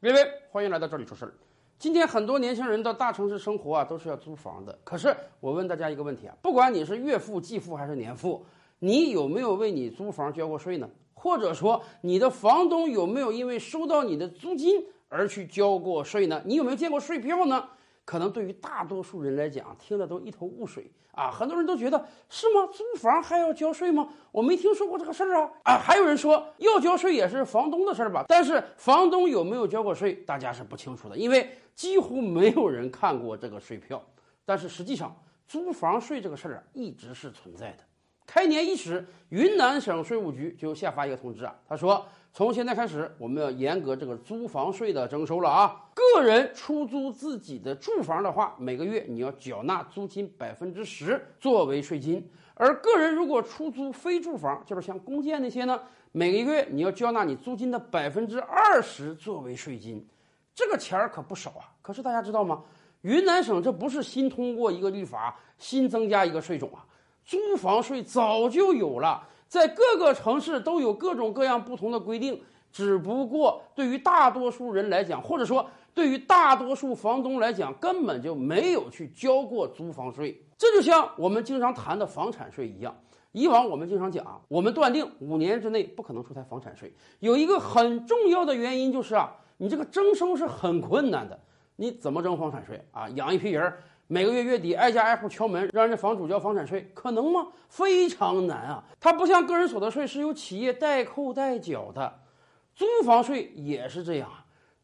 各位，欢迎来到这里说事儿。今天很多年轻人到大城市生活啊，都是要租房的。可是我问大家一个问题啊，不管你是月付、季付还是年付，你有没有为你租房交过税呢？或者说，你的房东有没有因为收到你的租金而去交过税呢？你有没有见过税票呢？可能对于大多数人来讲，听得都一头雾水啊！很多人都觉得是吗？租房还要交税吗？我没听说过这个事儿啊！啊，还有人说要交税也是房东的事儿吧？但是房东有没有交过税，大家是不清楚的，因为几乎没有人看过这个税票。但是实际上，租房税这个事儿啊，一直是存在的。开年伊始，云南省税务局就下发一个通知啊，他说。从现在开始，我们要严格这个租房税的征收了啊！个人出租自己的住房的话，每个月你要缴纳租金百分之十作为税金；而个人如果出租非住房，就是像公建那些呢，每个月你要缴纳你租金的百分之二十作为税金。这个钱儿可不少啊！可是大家知道吗？云南省这不是新通过一个立法，新增加一个税种啊，租房税早就有了。在各个城市都有各种各样不同的规定，只不过对于大多数人来讲，或者说对于大多数房东来讲，根本就没有去交过租房税。这就像我们经常谈的房产税一样。以往我们经常讲，我们断定五年之内不可能出台房产税，有一个很重要的原因就是啊，你这个征收是很困难的。你怎么征房产税啊？养一批人。每个月月底挨家挨户敲门，让人家房主交房产税，可能吗？非常难啊！它不像个人所得税是由企业代扣代缴的，租房税也是这样。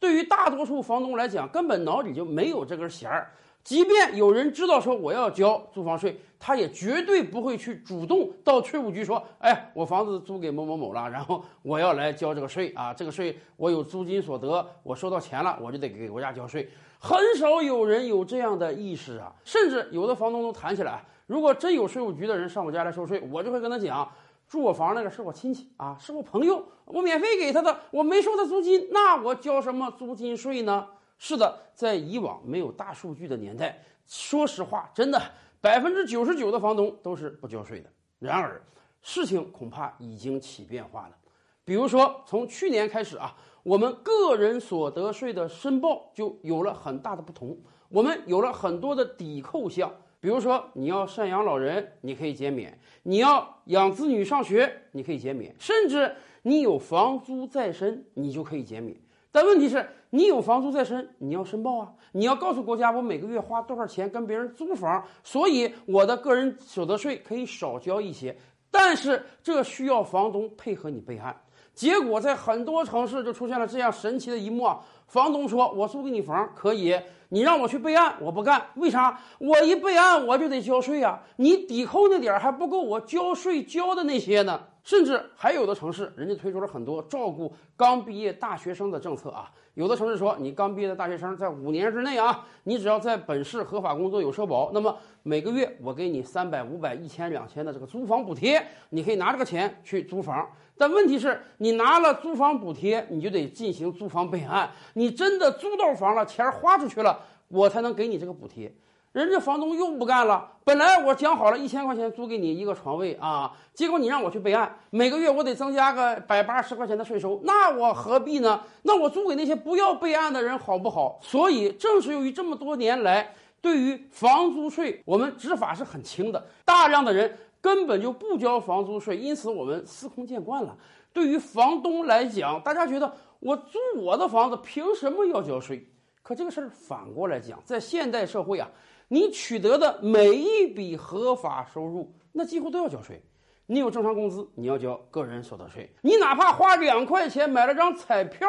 对于大多数房东来讲，根本脑里就没有这根弦儿。即便有人知道说我要交租房税，他也绝对不会去主动到税务局说：“哎，我房子租给某某某了，然后我要来交这个税啊！这个税我有租金所得，我收到钱了，我就得给国家交税。”很少有人有这样的意识啊，甚至有的房东都谈起来，如果真有税务局的人上我家来收税，我就会跟他讲，住我房那个是我亲戚啊，是我朋友，我免费给他的，我没收他租金，那我交什么租金税呢？是的，在以往没有大数据的年代，说实话，真的百分之九十九的房东都是不交税的。然而，事情恐怕已经起变化了。比如说，从去年开始啊，我们个人所得税的申报就有了很大的不同，我们有了很多的抵扣项。比如说，你要赡养老人，你可以减免；你要养子女上学，你可以减免；甚至你有房租在身，你就可以减免。但问题是，你有房租在身，你要申报啊！你要告诉国家，我每个月花多少钱跟别人租房，所以我的个人所得税可以少交一些。但是这需要房东配合你备案。结果在很多城市就出现了这样神奇的一幕啊！房东说：“我租给你房可以，你让我去备案，我不干。为啥？我一备案我就得交税呀！你抵扣那点还不够我交税交的那些呢。”甚至还有的城市，人家推出了很多照顾刚毕业大学生的政策啊。有的城市说，你刚毕业的大学生在五年之内啊，你只要在本市合法工作有社保，那么每个月我给你三百、五百、一千、两千的这个租房补贴，你可以拿这个钱去租房。但问题是，你拿了租房补贴，你就得进行租房备案。你真的租到房了，钱花出去了，我才能给你这个补贴。人家房东又不干了，本来我讲好了一千块钱租给你一个床位啊，结果你让我去备案，每个月我得增加个百八十块钱的税收，那我何必呢？那我租给那些不要备案的人好不好？所以正是由于这么多年来，对于房租税我们执法是很轻的，大量的人根本就不交房租税，因此我们司空见惯了。对于房东来讲，大家觉得我租我的房子凭什么要交税？可这个事儿反过来讲，在现代社会啊。你取得的每一笔合法收入，那几乎都要交税。你有正常工资，你要交个人所得税。你哪怕花两块钱买了张彩票，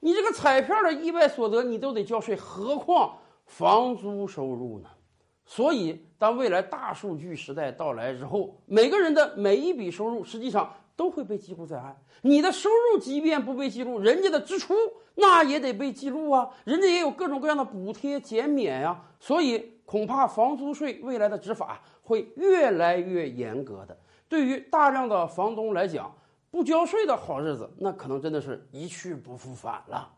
你这个彩票的意外所得，你都得交税。何况房租收入呢？所以，当未来大数据时代到来之后，每个人的每一笔收入，实际上都会被记录在案。你的收入即便不被记录，人家的支出那也得被记录啊。人家也有各种各样的补贴减免呀。所以。恐怕房租税未来的执法会越来越严格的。对于大量的房东来讲，不交税的好日子，那可能真的是一去不复返了。